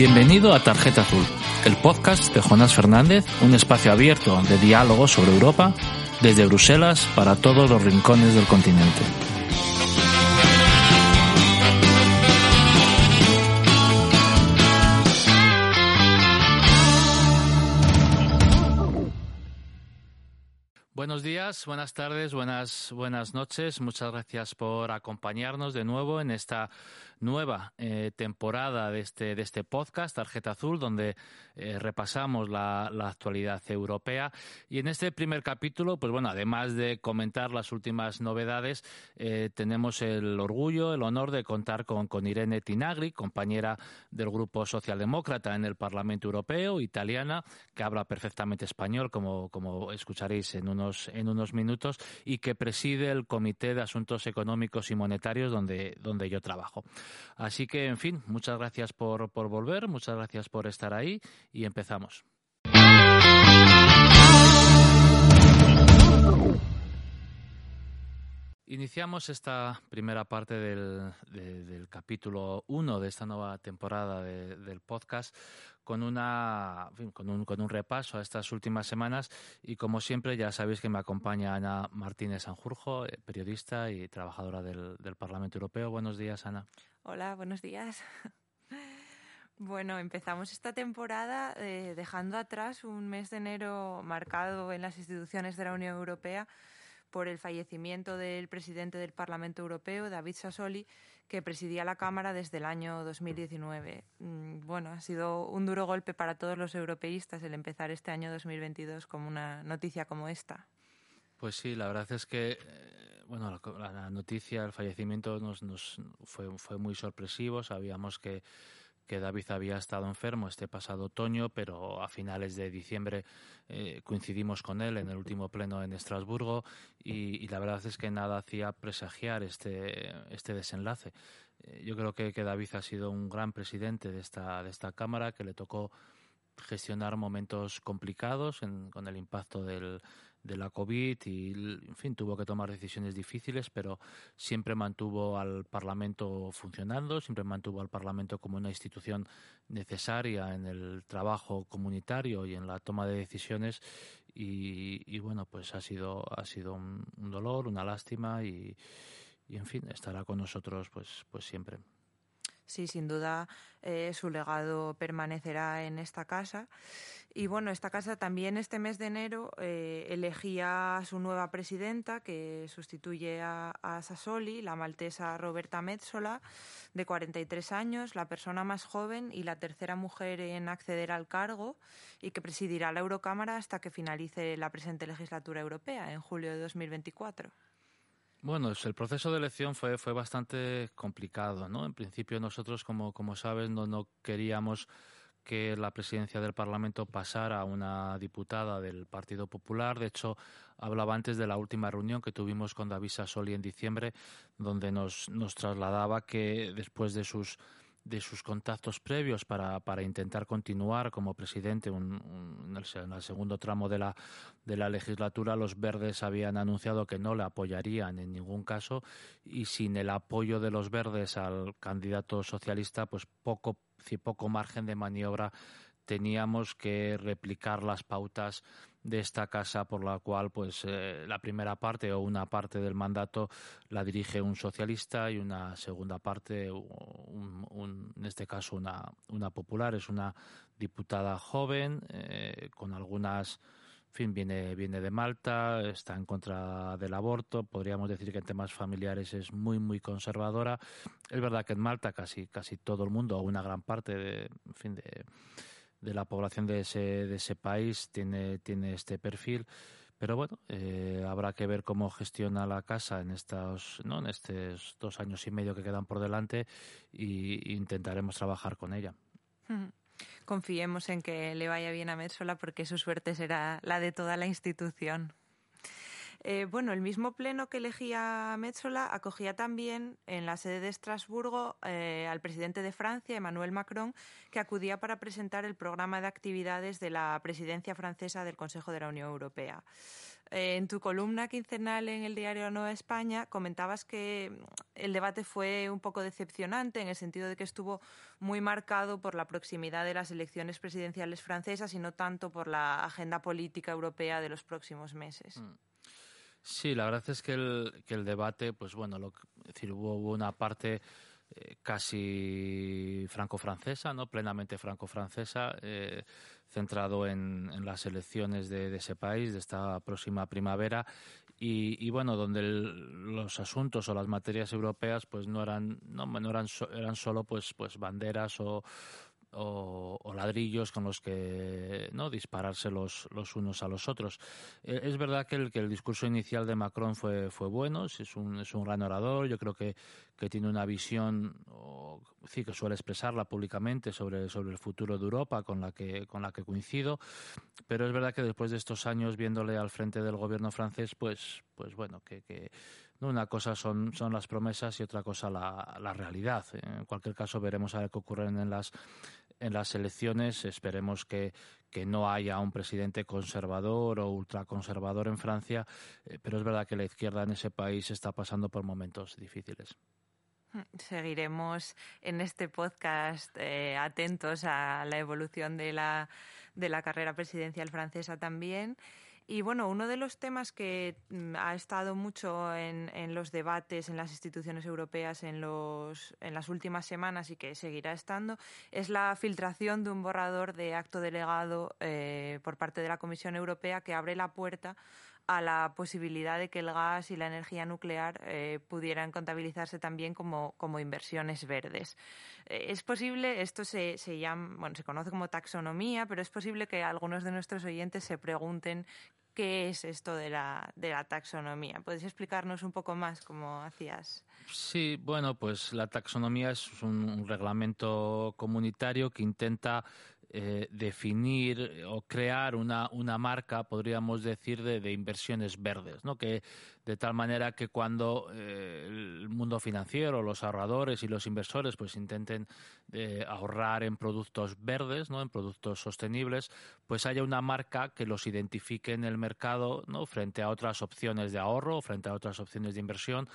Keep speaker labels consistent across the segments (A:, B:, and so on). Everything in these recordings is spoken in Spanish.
A: Bienvenido a Tarjeta Azul, el podcast de Jonás Fernández, un espacio abierto de diálogo sobre Europa desde Bruselas para todos los rincones del continente. Buenos días, buenas tardes, buenas, buenas noches. Muchas gracias por acompañarnos de nuevo en esta nueva eh, temporada de este, de este podcast, Tarjeta Azul, donde eh, repasamos la, la, actualidad europea. Y en este primer capítulo, pues bueno, además de comentar las últimas novedades, eh, tenemos el orgullo, el honor de contar con, con Irene Tinagri, compañera del Grupo Socialdemócrata en el Parlamento Europeo, italiana, que habla perfectamente español, como, como escucharéis en unos, en unos minutos, y que preside el Comité de Asuntos Económicos y Monetarios donde, donde yo trabajo. Así que, en fin, muchas gracias por, por volver, muchas gracias por estar ahí y empezamos. Iniciamos esta primera parte del, de, del capítulo 1 de esta nueva temporada de, del podcast con, una, con, un, con un repaso a estas últimas semanas y como siempre ya sabéis que me acompaña Ana Martínez Sanjurjo, eh, periodista y trabajadora del, del Parlamento Europeo. Buenos días, Ana.
B: Hola, buenos días. Bueno, empezamos esta temporada eh, dejando atrás un mes de enero marcado en las instituciones de la Unión Europea por el fallecimiento del presidente del Parlamento Europeo, David Sassoli, que presidía la Cámara desde el año 2019. Mm, bueno, ha sido un duro golpe para todos los europeístas el empezar este año 2022 con una noticia como esta.
A: Pues sí, la verdad es que eh, bueno, la, la, noticia, el fallecimiento nos, fue muy sorpresivo. Sabíamos que que David había estado enfermo este pasado otoño, pero a finales de diciembre eh, coincidimos con él en el último pleno en Estrasburgo y, la verdad es que nada hacía presagiar este, este desenlace. Eh, yo creo que, que, David ha sido un gran presidente de esta, de esta Cámara, que le tocó gestionar momentos complicados en, con el impacto del, de la COVID y, en fin, tuvo que tomar decisiones difíciles, pero siempre mantuvo al Parlamento funcionando, siempre mantuvo al Parlamento como una institución necesaria en el trabajo comunitario y en la toma de decisiones. Y, y bueno, pues ha sido, ha sido un, un dolor, una lástima y, y, en fin, estará con nosotros pues, pues siempre.
B: Sí, sin duda eh, su legado permanecerá en esta casa. Y bueno, esta casa también este mes de enero eh, elegía a su nueva presidenta, que sustituye a, Sassoli, la maltesa Roberta Metsola, de 43 años, la persona más joven y la tercera mujer en acceder al cargo, y que presidirá la Eurocámara hasta que finalice la presente legislatura europea, en julio de 2024.
A: Bueno, el proceso de elección fue, fue bastante complicado, ¿no? En principio nosotros, como, como sabes, no, no queríamos que la presidencia del Parlamento pasara a una diputada del Partido Popular. De hecho, hablaba antes de la última reunión que tuvimos con David Sassoli en diciembre, donde nos, nos trasladaba que después de sus de sus contactos previos para, para intentar continuar como presidente un, un, en, el, en, el, segundo tramo de la, de la legislatura, los verdes habían anunciado que no le apoyarían en ningún caso y sin el apoyo de los verdes al candidato socialista, pues poco, poco margen de maniobra teníamos que replicar las pautas de esta casa por la cual pues eh, la primera parte o una parte del mandato la dirige un socialista y una segunda parte un, en este caso una, una popular es una diputada joven eh, con algunas fin, viene, viene de Malta, está en contra del aborto, podríamos decir que en temas familiares es muy, muy conservadora. Es verdad que en Malta casi, casi todo el mundo, o una gran parte de, fin, de, de la población de ese, de ese país tiene, tiene este perfil. Pero bueno, eh, habrá que ver cómo gestiona la casa en estos, ¿no? en estos dos años y medio que quedan por delante y intentaremos trabajar con ella.
B: Confiemos en que le vaya bien a Metsola porque su suerte será la de toda la institución. Eh, bueno, el mismo pleno que elegía Metzola acogía también en la sede de Estrasburgo eh, al presidente de Francia, Emmanuel Macron, que acudía para presentar el programa de actividades de la presidencia francesa del Consejo de la Unión Europea. Eh, en tu columna quincenal en el diario Nueva España comentabas que mm, el debate fue un poco decepcionante en el sentido de que estuvo muy marcado por la proximidad de las elecciones presidenciales francesas y no tanto por la agenda política europea de los próximos meses. Mm.
A: Sí, la verdad es que el, que el debate, pues bueno, lo, decir, hubo una parte eh, casi franco-francesa, ¿no? plenamente franco-francesa, eh, centrado en, las elecciones de, ese país, de esta próxima primavera, y, bueno, donde los asuntos o las materias europeas pues no eran, no, no eran, eran solo pues, pues banderas o o, ladrillos con los que no dispararse los, los unos a los otros. Eh, es verdad que el, que el discurso inicial de Macron fue, fue bueno, es un, es un gran orador, yo creo que, que tiene una visión o, sí, que suele expresarla públicamente sobre, sobre el futuro de Europa con la, que, con la que coincido, pero es verdad que después de estos años viéndole al frente del gobierno francés, pues, pues bueno, que, que una cosa son, son las promesas y otra cosa la, la realidad. En cualquier caso, veremos a ver qué ocurre en las, en las elecciones. Esperemos que, que no haya un presidente conservador o ultraconservador en Francia, eh, pero es verdad que la izquierda en ese país está pasando por momentos difíciles.
B: Seguiremos en este podcast eh, atentos a la evolución de la, de la carrera presidencial francesa también. Y bueno, uno de los temas que mm, ha estado mucho en, los debates en las instituciones europeas en, los, en las últimas semanas y que seguirá estando es la filtración de un borrador de acto delegado eh, por parte de la Comisión Europea que abre la puerta a la posibilidad de que el gas y la energía nuclear eh, pudieran contabilizarse también como, como inversiones verdes. Eh, es posible, esto se, se, llama, bueno, se conoce como taxonomía, pero es posible que algunos de nuestros oyentes se pregunten qué es esto de la, de la taxonomía. ¿Puedes explicarnos un poco más cómo hacías?
A: Sí, bueno, pues la taxonomía es un reglamento comunitario que intenta eh, definir o crear una, una marca, podríamos decir, de, de, inversiones verdes, ¿no? Que de tal manera que cuando eh, el mundo financiero, los ahorradores y los inversores, pues intenten eh, ahorrar en productos verdes, ¿no? En productos sostenibles, pues haya una marca que los identifique en el mercado, ¿no? Frente a otras opciones de ahorro, frente a otras opciones de inversión,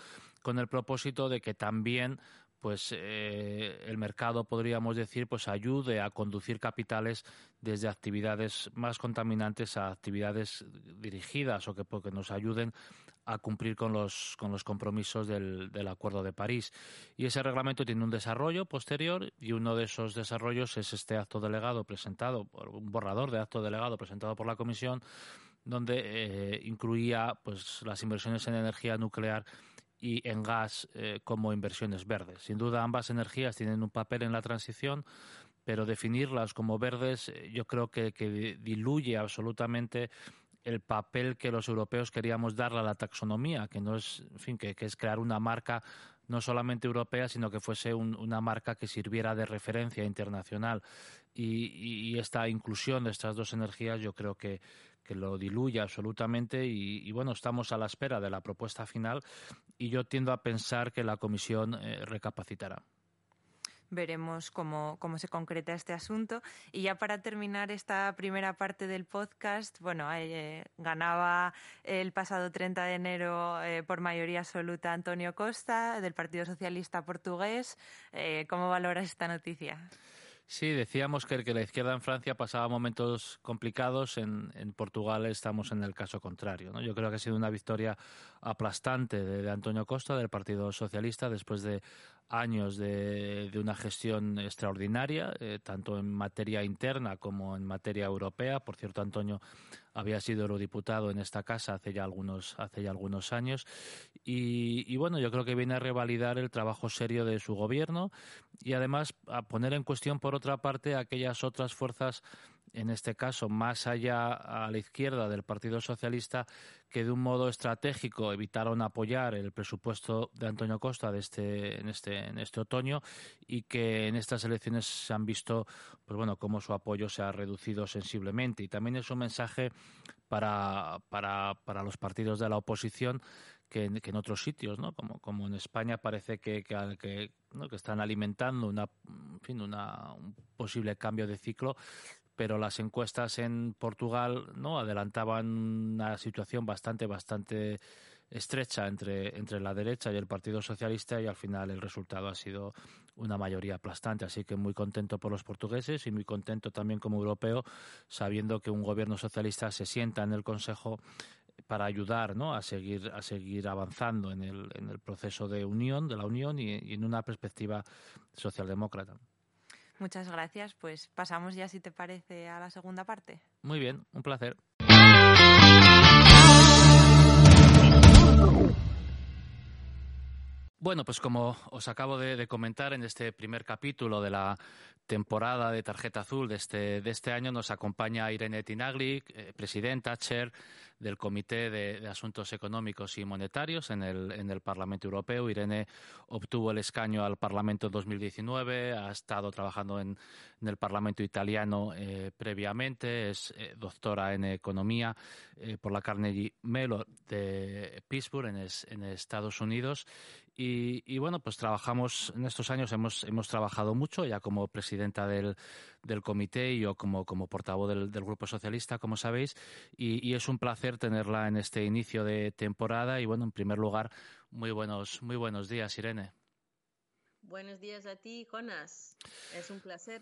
A: con el propósito de que también pues eh, el mercado podríamos decir pues ayude a conducir capitales desde actividades más contaminantes a actividades dirigidas o que, nos ayuden a cumplir con los, con los compromisos del, del, Acuerdo de París. Y ese reglamento tiene un desarrollo posterior y uno de esos desarrollos es este acto delegado presentado, por un borrador de acto delegado presentado por la Comisión, donde eh, incluía pues, las inversiones en energía nuclear y en gas eh, como inversiones verdes. Sin duda, ambas energías tienen un papel en la transición, pero definirlas como verdes eh, yo creo que, diluye absolutamente el papel que los europeos queríamos darle a la taxonomía, que no es, en fin, que, es crear una marca no solamente europea, sino que fuese una marca que sirviera de referencia internacional. y, esta inclusión de estas dos energías yo creo que, que lo diluye absolutamente y, bueno, estamos a la espera de la propuesta final y yo tiendo a pensar que la comisión eh, recapacitará
B: veremos cómo, cómo, se concreta este asunto. Y ya para terminar esta primera parte del podcast, bueno, eh, ganaba el pasado 30 de enero eh, por mayoría absoluta Antonio Costa, del Partido Socialista Portugués. ¿Cómo valoras esta noticia?
A: Sí, decíamos que, que la izquierda en Francia pasaba momentos complicados, en, en Portugal estamos en el caso contrario. ¿no? Yo creo que ha sido una victoria aplastante de, de Antonio Costa, del Partido Socialista, después de años de, de una gestión extraordinaria, eh, tanto en materia interna como en materia europea. Por cierto, Antonio había sido eurodiputado en esta casa hace ya algunos, hace ya algunos años. Y, y, bueno, yo creo que viene a revalidar el trabajo serio de su gobierno y además a poner en cuestión, por otra parte, aquellas otras fuerzas en este caso más allá a la izquierda del Partido Socialista, que de un modo estratégico evitaron apoyar el presupuesto de Antonio Costa de este, en, este, en este otoño y que en estas elecciones se han visto pues bueno, cómo su apoyo se ha reducido sensiblemente. Y también es un mensaje para, para, para los partidos de la oposición que en, que en otros sitios, ¿no? Como, en España parece que, que, que, ¿no? están alimentando una, fin, una, un posible cambio de ciclo pero las encuestas en Portugal no adelantaban una situación bastante bastante estrecha entre, entre la derecha y el Partido Socialista y al final el resultado ha sido una mayoría aplastante. Así que muy contento por los portugueses y muy contento también como europeo sabiendo que un gobierno socialista se sienta en el Consejo para ayudar ¿no? a seguir a seguir avanzando en el, en el proceso de unión de la unión y, y en una perspectiva socialdemócrata.
B: Muchas gracias. Pues pasamos ya, si te parece, a la segunda parte.
A: Muy bien, un placer. Bueno, pues como os acabo de, comentar en este primer capítulo de la temporada de Tarjeta Azul de este, de este año, nos acompaña Irene Tinagli, eh, presidenta, chair del Comité de, Asuntos Económicos y Monetarios en el, en el Parlamento Europeo. Irene obtuvo el escaño al Parlamento en 2019, ha estado trabajando en, el Parlamento italiano eh, previamente, es eh, doctora en Economía por la Carnegie Mellon de Pittsburgh, en Estados Unidos. Y, bueno, pues trabajamos, en estos años hemos, hemos trabajado mucho, ya como presidenta del, del comité y yo como, como portavoz del, del, Grupo Socialista, como sabéis, y, y, es un placer tenerla en este inicio de temporada. Y bueno, en primer lugar, muy buenos, muy buenos días, Irene.
C: Buenos días a ti, Jonas. Es un placer.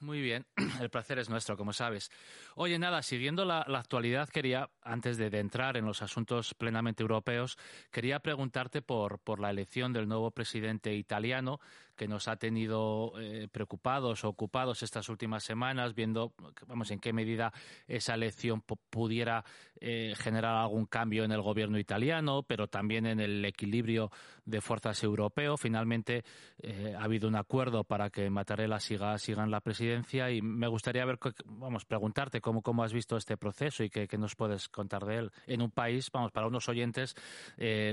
A: Muy bien, el placer es nuestro, como sabes. Oye, nada, siguiendo la, la actualidad, quería, antes de, de, entrar en los asuntos plenamente europeos, quería preguntarte por, por la elección del nuevo presidente italiano, que nos ha tenido eh, preocupados o ocupados estas últimas semanas, viendo vamos, en qué medida esa elección pudiera eh, generar algún cambio en el gobierno italiano, pero también en el equilibrio de fuerzas europeo. Finalmente eh, ha habido un acuerdo para que Mattarella siga, siga en la presidencia y me gustaría ver, vamos, preguntarte cómo, cómo has visto este proceso y qué, qué nos puedes contar de él en un país, vamos, para unos oyentes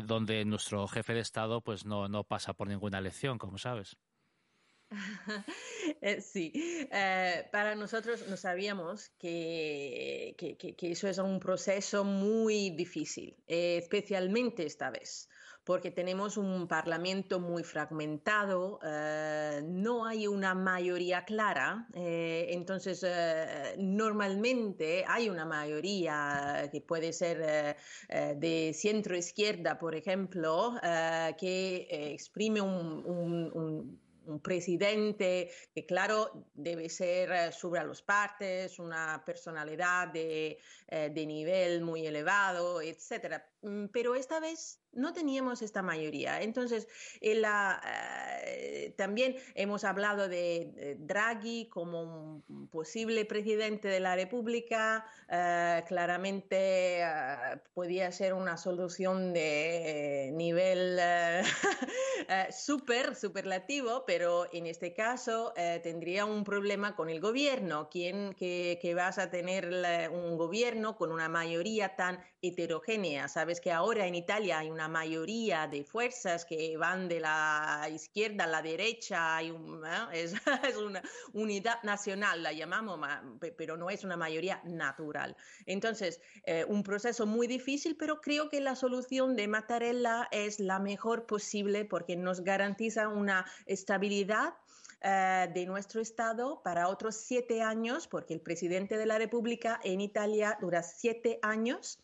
A: donde nuestro jefe de Estado pues no, no pasa por ninguna elección, como sabes.
C: sí, eh, para nosotros no sabíamos que, que, eso es un proceso muy difícil, eh, especialmente esta vez, porque tenemos un parlamento muy fragmentado, eh, no hay una mayoría clara, eh, entonces eh, normalmente hay una mayoría que puede ser de centro izquierda, por ejemplo, que exprime un un presidente que, claro, debe ser sobre los partes, una personalidad de, eh, de nivel muy elevado, etcétera. Mm, pero esta vez no teníamos esta mayoría. Entonces, la, eh, también hemos hablado de, de, Draghi como un posible presidente de la República. Eh, claramente eh, podía ser una solución de eh, nivel súper, superlativo, pero en este caso tendría un problema con el gobierno. ¿Quién que, vas a tener un gobierno con una mayoría tan heterogénea? Sabes que ahora en Italia hay una mayoría de fuerzas que van de la izquierda a la derecha, hay un, ¿eh? es, una unidad nacional, la llamamos, pero no es una mayoría natural. Entonces, eh, un proceso muy difícil, pero creo que la solución de Mattarella es la mejor posible porque nos garantiza una estabilidad Uh, de nuestro Estado para otros siete años, porque el presidente de la República en Italia dura siete años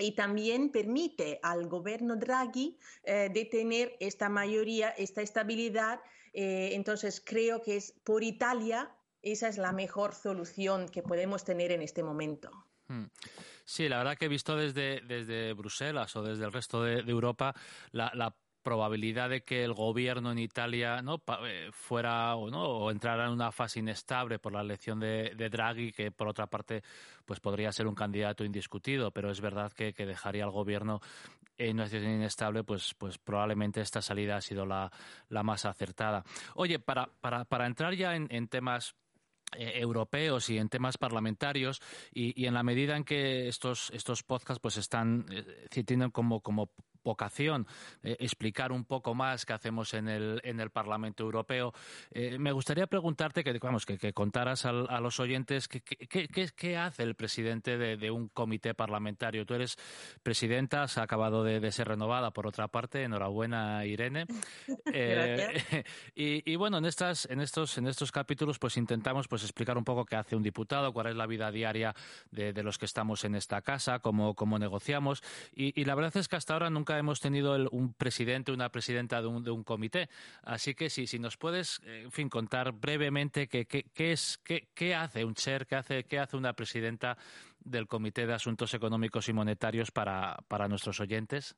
C: y también permite al gobierno Draghi eh, de tener esta mayoría, esta estabilidad. Eh, entonces, creo que es por Italia, esa es la mejor solución que podemos tener en este momento.
A: Hmm. Sí, la verdad que he visto desde, desde Bruselas o desde el resto de, de Europa la, la probabilidad de que el gobierno en Italia no eh, fuera o no o entrara en una fase inestable por la elección de, de, Draghi que por otra parte pues podría ser un candidato indiscutido pero es verdad que, que dejaría al gobierno en una situación inestable pues pues probablemente esta salida ha sido la, la más acertada. Oye para para, para entrar ya en, en temas europeos y en temas parlamentarios y, en la medida en que estos estos podcasts pues están tienen como como vocación eh, explicar un poco más qué hacemos en el, en el Parlamento Europeo. Eh, me gustaría preguntarte que, vamos, que, contaras a, los oyentes qué hace el presidente de, un comité parlamentario. Tú eres presidenta, has acabado de, ser renovada por otra parte. Enhorabuena, Irene.
C: Eh,
A: y, bueno, en, estas, en, estos, en estos capítulos pues intentamos pues explicar un poco qué hace un diputado, cuál es la vida diaria de, los que estamos en esta casa, cómo, cómo negociamos. Y, y la verdad es que hasta ahora nunca hemos tenido un presidente, una presidenta de un, comité. Así que si, nos puedes, eh, en fin, contar brevemente qué, qué, es, qué, qué hace un chair, qué hace, qué hace una presidenta del Comité de Asuntos Económicos y Monetarios para, para nuestros oyentes.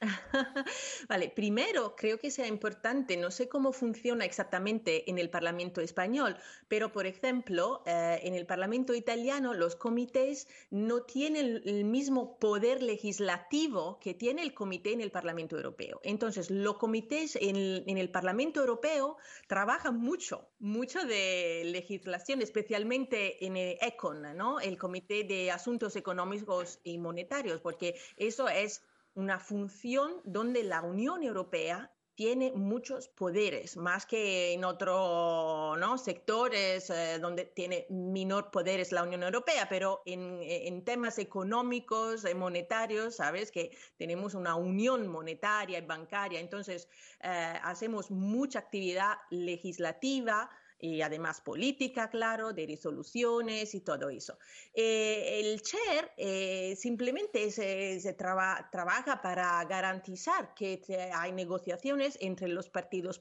C: Vale, primero creo que sea importante, no sé cómo funciona exactamente en el Parlamento español, pero por ejemplo, eh, en el Parlamento italiano los comités no tienen el mismo poder legislativo que tiene el comité en el Parlamento europeo. Entonces, los comités en el, Parlamento europeo trabajan mucho, mucho de legislación, especialmente en el ECON, ¿no? el Comité de Asuntos Económicos y Monetarios, porque eso es una función donde la Unión Europea tiene muchos poderes, más que en otros sectores eh, donde tiene menor poderes la Unión Europea, pero en, temas económicos, y monetarios, sabes que tenemos una unión monetaria y bancaria, entonces eh, hacemos mucha actividad legislativa y además política, claro, de resoluciones y todo eso. Eh, el chair eh, simplemente se, trabaja para garantizar que hay negociaciones entre los partidos,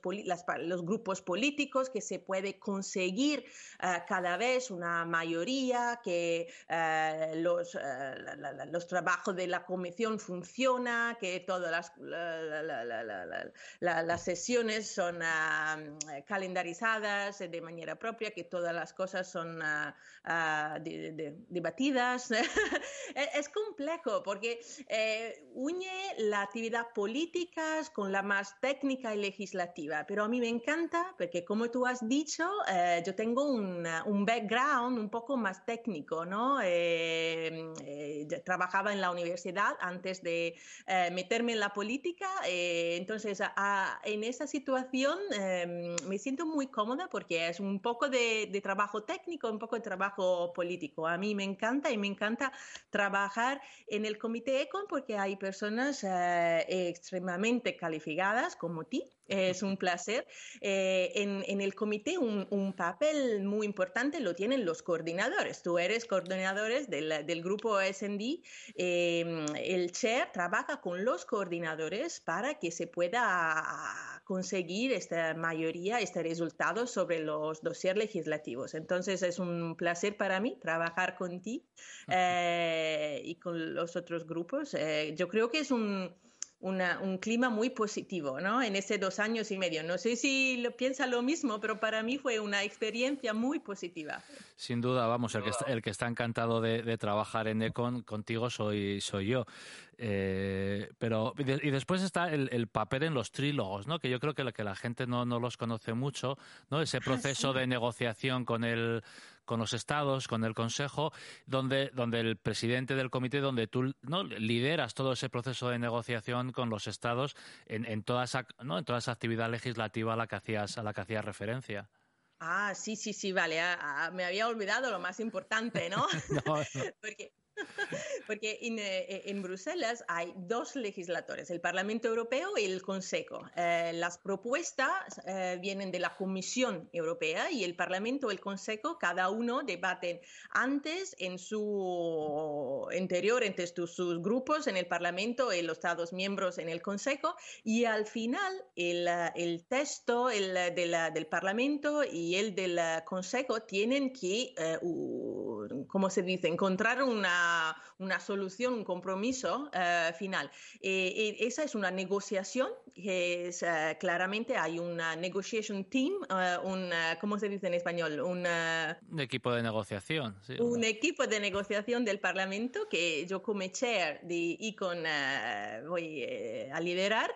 C: los grupos políticos, que se puede conseguir eh, cada vez una mayoría, que los, los trabajos de la comisión funcionan, que todas las, las sesiones son ah, de manera propia, que todas las cosas son uh, debatidas. es complejo porque eh, une la actividad política con la más técnica y legislativa, pero a mí me encanta porque como tú has dicho, eh, yo tengo un, un, background un poco más técnico, ¿no? trabajaba en la universidad antes de meterme en la política, entonces en esa situación me siento muy cómoda porque es un poco de, trabajo técnico, un poco de trabajo político. A mí me encanta y me encanta trabajar en el comité ECON porque hay personas eh, extremadamente calificadas como ti es un placer. Eh, en, el comité un, papel muy importante lo tienen los coordinadores. Tú eres coordinadores del, del grupo SND. Em, el chair trabaja con los coordinadores para que se pueda conseguir esta mayoría, este resultado sobre los dossiers legislativos. Entonces es un placer para mí trabajar contigo eh, y con los otros grupos. Eh, yo creo que es un un clima muy positivo, ¿no? En ese dos años y medio. No sé si lo piensa lo mismo, pero para mí fue una experiencia muy positiva.
A: Sin duda, vamos, el que está, el que está encantado de, trabajar en Econ contigo soy, soy yo. Eh, pero y, después está el, papel en los trílogos, ¿no? Que yo creo que la, que la gente no, no los conoce mucho, ¿no? Ese proceso de negociación con el con los estados, con el Consejo, donde, donde el presidente del comité, donde tú ¿no? lideras todo ese proceso de negociación con los estados en, en, toda, esa, ¿no? en toda esa actividad legislativa a la que hacías, a la que hacías referencia.
C: Ah, sí, sí, sí, vale. Ah, ah, me había olvidado lo más importante, ¿no? no, Porque Porque eh, en, Bruselas hay dos legisladores, el Parlamento Europeo y el Consejo. Eh, las propuestas eh, vienen de la Comisión Europea y el Parlamento y el Consejo, cada uno debaten antes en su interior, entre sus, grupos en el Parlamento y los Estados miembros en el Consejo, y al final el, texto el, del Parlamento y el del Consejo tienen que, ¿cómo se dice?, encontrar una una, solución, un compromiso eh, final. Eh, esa es una negociación que es, eh, claramente hay una negotiation team, un, ¿cómo se dice en español?
A: un equipo de negociación.
C: un equipo de negociación del Parlamento que yo como chair de ICON voy a liderar.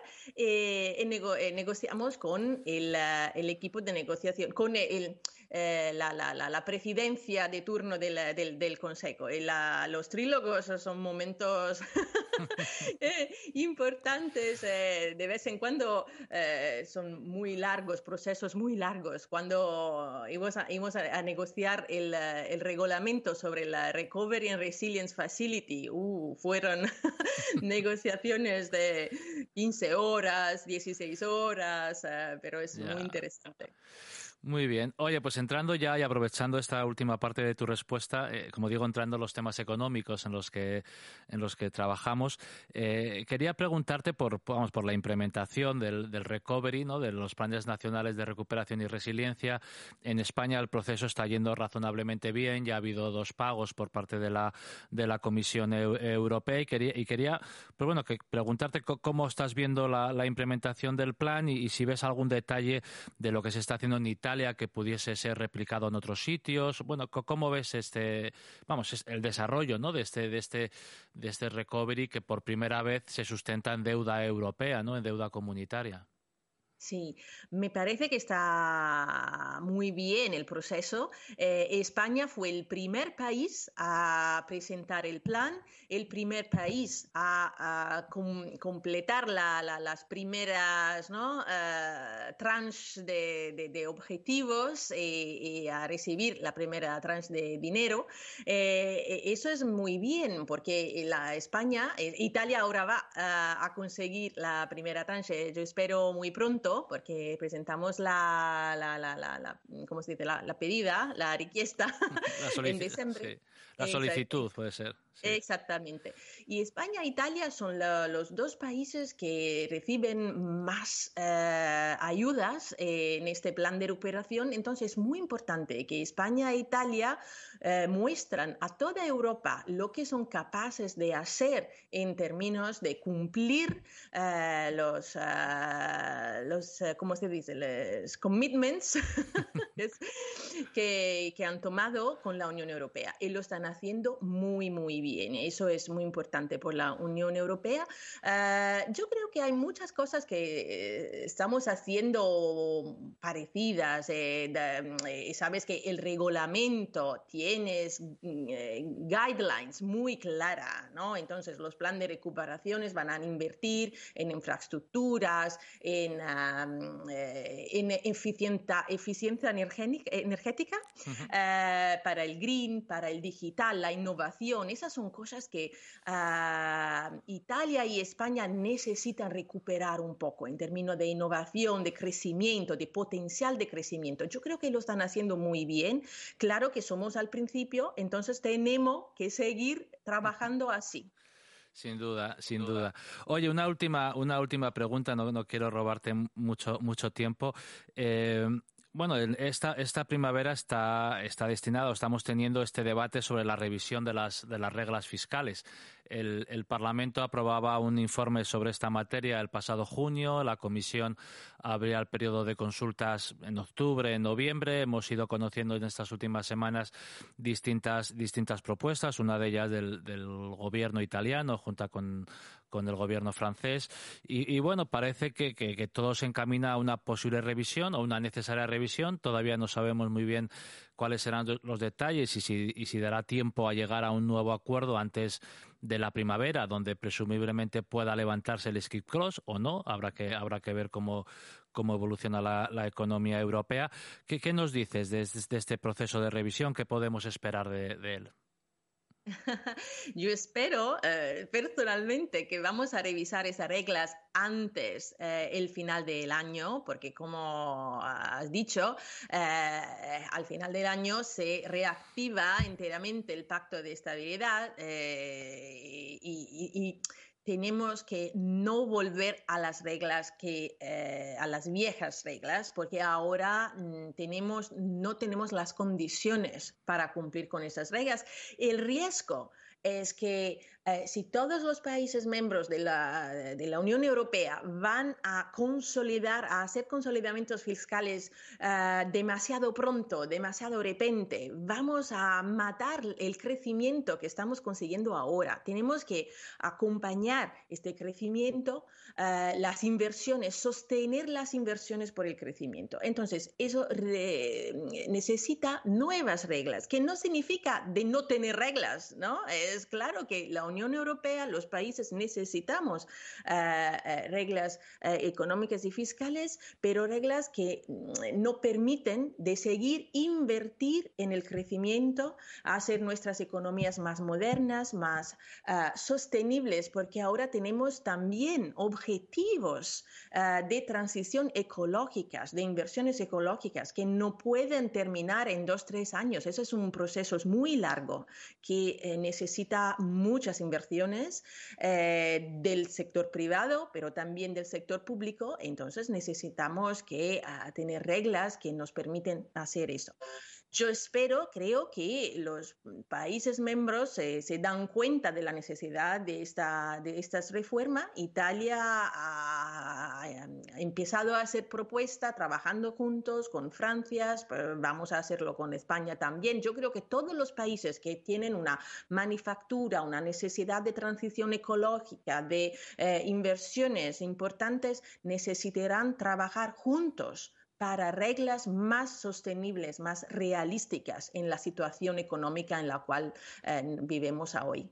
C: negociamos con el, el, equipo de negociación, con el eh, la, la, la, presidencia de turno del, del, del Consejo. Y los trílogos son momentos eh, importantes, eh, de vez en cuando son muy largos, procesos muy largos. Cuando íbamos a, íbamos a, negociar el, el, reglamento sobre la Recovery and Resilience Facility, uh, fueron negociaciones de 15 horas, 16 horas, pero es muy interesante.
A: Muy bien. Oye, pues entrando ya y aprovechando esta última parte de tu respuesta, eh, como digo, entrando en los temas económicos en los que, en los que trabajamos, eh, quería preguntarte por, vamos, por la implementación del, del, recovery, ¿no? de los planes nacionales de recuperación y resiliencia. En España el proceso está yendo razonablemente bien, ya ha habido dos pagos por parte de la, de la Comisión Europea y quería, y quería pues bueno, que preguntarte cómo estás viendo la, la implementación del plan y, y si ves algún detalle de lo que se está haciendo en Italia que pudiese ser replicado en otros sitios. Bueno, ¿cómo ves este, vamos, el desarrollo, ¿no? De este, de este, de este recovery que por primera vez se sustenta en deuda europea, ¿no? En deuda comunitaria.
C: Sí, me parece que está muy bien el proceso. Eh, España fue el primer país a presentar el plan, el primer país a, completar las primeras ¿no? Uh, tranches de, objetivos y, a recibir la primera tranche de dinero. Eh, eso es muy bien porque la España, Italia ahora va a conseguir la primera tranche. Yo espero muy pronto porque presentamos la, la, la, la ¿cómo se dice? La, pedida, la requiesta en diciembre.
A: La solicitud puede ser.
C: Exactamente. Y España e Italia son los dos países que reciben más eh, ayudas eh, en este plan de recuperación. Entonces es muy importante que España e Italia eh, muestran a toda Europa lo que son capaces de hacer en términos de cumplir los, los ¿cómo se dice? Los commitments que, que han tomado con la Unión Europea. Y lo están haciendo muy, muy bien. Eso es muy importante por la Unión Europea. Ah, yo creo que hay muchas cosas que eh, estamos haciendo parecidas. Eh, eh, sabes que el reglamento tiene guidelines muy claras, ¿no? Entonces los planes de recuperaciones van a invertir en infraestructuras, en, en eficiencia, eficiencia energética, para el green, para el digital, la innovación. Esas son cosas que ah, Italia y España necesitan recuperar un poco en términos de innovación, de crecimiento, de potencial de crecimiento. Yo creo que lo están haciendo muy bien. Claro que somos al principio, entonces tenemos que seguir trabajando así.
A: Sin duda, sin duda. Oye, una última, una última pregunta, no, no quiero robarte mucho, mucho tiempo. Eh, bueno, esta, esta primavera está, está destinado, estamos teniendo este debate sobre la revisión de las, de las reglas fiscales. El, Parlamento aprobaba un informe sobre esta materia el pasado junio. La Comisión abría el periodo de consultas en octubre, en noviembre. Hemos ido conociendo en estas últimas semanas distintas, distintas propuestas, una de ellas del, Gobierno italiano, junto con, con el gobierno francés. Y, bueno, parece que, todo se encamina a una posible revisión o una necesaria revisión. Todavía no sabemos muy bien cuáles serán los detalles y si, y si dará tiempo a llegar a un nuevo acuerdo antes de la primavera, donde presumiblemente pueda levantarse el skip cross o no. Habrá que, habrá que ver cómo, cómo evoluciona la, economía europea. ¿Qué, ¿Qué, nos dices de, este proceso de revisión? ¿Qué podemos esperar de él?
C: Yo espero eh, personalmente que vamos a revisar esas reglas antes eh, el final del año, porque como has dicho, eh, al final del año se reactiva enteramente el pacto de estabilidad y tenemos que no volver a las reglas que eh, a las viejas reglas porque ahora mm, tenemos no tenemos las condiciones para cumplir con esas reglas. El riesgo es que eh, si todos los países miembros de la, de la, Unión Europea van a consolidar, a hacer consolidamientos fiscales eh, demasiado pronto, demasiado repente, vamos a matar el crecimiento que estamos consiguiendo ahora. Tenemos que acompañar este crecimiento, eh, las inversiones, sostener las inversiones por el crecimiento. Entonces, eso necesita nuevas reglas, que no significa de no tener reglas, ¿no? Es claro que la Unión Europea, los países necesitamos eh, eh, reglas eh, económicas y fiscales, pero reglas que mm, no permiten de seguir invertir en el crecimiento, hacer nuestras economías más modernas, más sostenibles, porque ahora tenemos también objetivos de transición ecológicas, de inversiones ecológicas, que no pueden terminar en dos, tres años. Eso es un proceso muy largo que necesita muchas inversiones eh, del sector privado, pero también del sector público. Entonces necesitamos que ah, tener reglas que nos permiten hacer eso. Yo espero, creo que los países miembros se dan cuenta de la necesidad de esta, de estas reformas. Italia ha, empezado a hacer propuestas trabajando juntos con Francia, vamos a hacerlo con España también. Yo creo que todos los países que tienen una manufactura, una necesidad de transición ecológica, de eh, inversiones importantes, necesitarán trabajar juntos para reglas más sostenibles, más realísticas en la situación económica en la cual eh, vivimos hoy.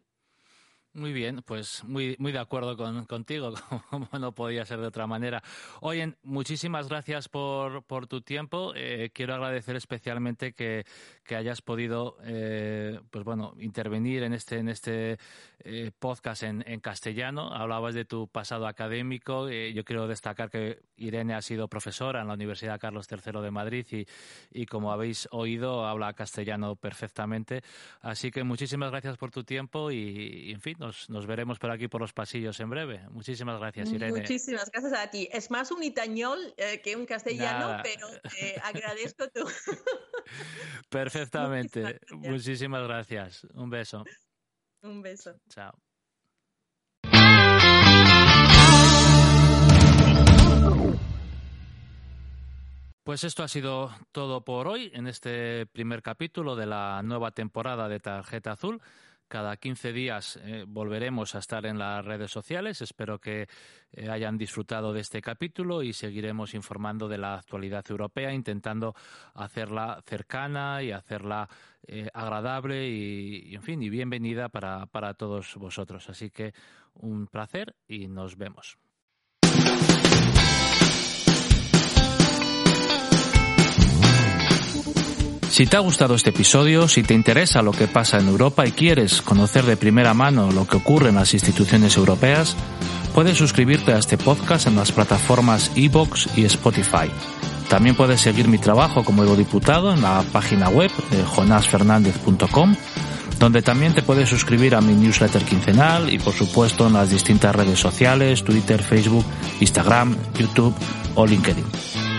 A: Muy bien, pues muy, muy de acuerdo con, contigo, como no podía ser de otra manera. Oye, muchísimas gracias por, por tu tiempo. Eh, quiero agradecer especialmente que, que hayas podido, eh, pues bueno, intervenir en este, en este eh, podcast en, en, castellano. Hablabas de tu pasado académico. yo quiero destacar que Irene ha sido profesora en la Universidad Carlos III de Madrid y, y como habéis oído, habla castellano perfectamente. Así que muchísimas gracias por tu tiempo y en fin nos, veremos por aquí por los pasillos en breve. Muchísimas gracias, Irene.
C: Muchísimas gracias a ti. Es más un itañol eh, que un castellano, pero agradezco tu.
A: Perfectamente. Muchísimas gracias. Un beso.
C: Un beso.
A: Chao. Pues esto ha sido todo por hoy en este primer capítulo de la nueva temporada de Tarjeta Azul. Cada 15 días eh, volveremos a estar en las redes sociales. Espero que eh, hayan disfrutado de este capítulo y seguiremos informando de la actualidad europea, intentando hacerla cercana y hacerla eh, agradable y, en fin, y bienvenida para, para todos vosotros. Así que un placer y nos vemos. Si te ha gustado este episodio, si te interesa lo que pasa en Europa y quieres conocer de primera mano lo que ocurre en las instituciones europeas, puedes suscribirte a este podcast en las plataformas iVoox y Spotify. También puedes seguir mi trabajo como eurodiputado en la página web de jonasfernandez.com, donde también te puedes suscribir a mi newsletter quincenal y por supuesto en las distintas redes sociales, Twitter, Facebook, Instagram, YouTube o LinkedIn.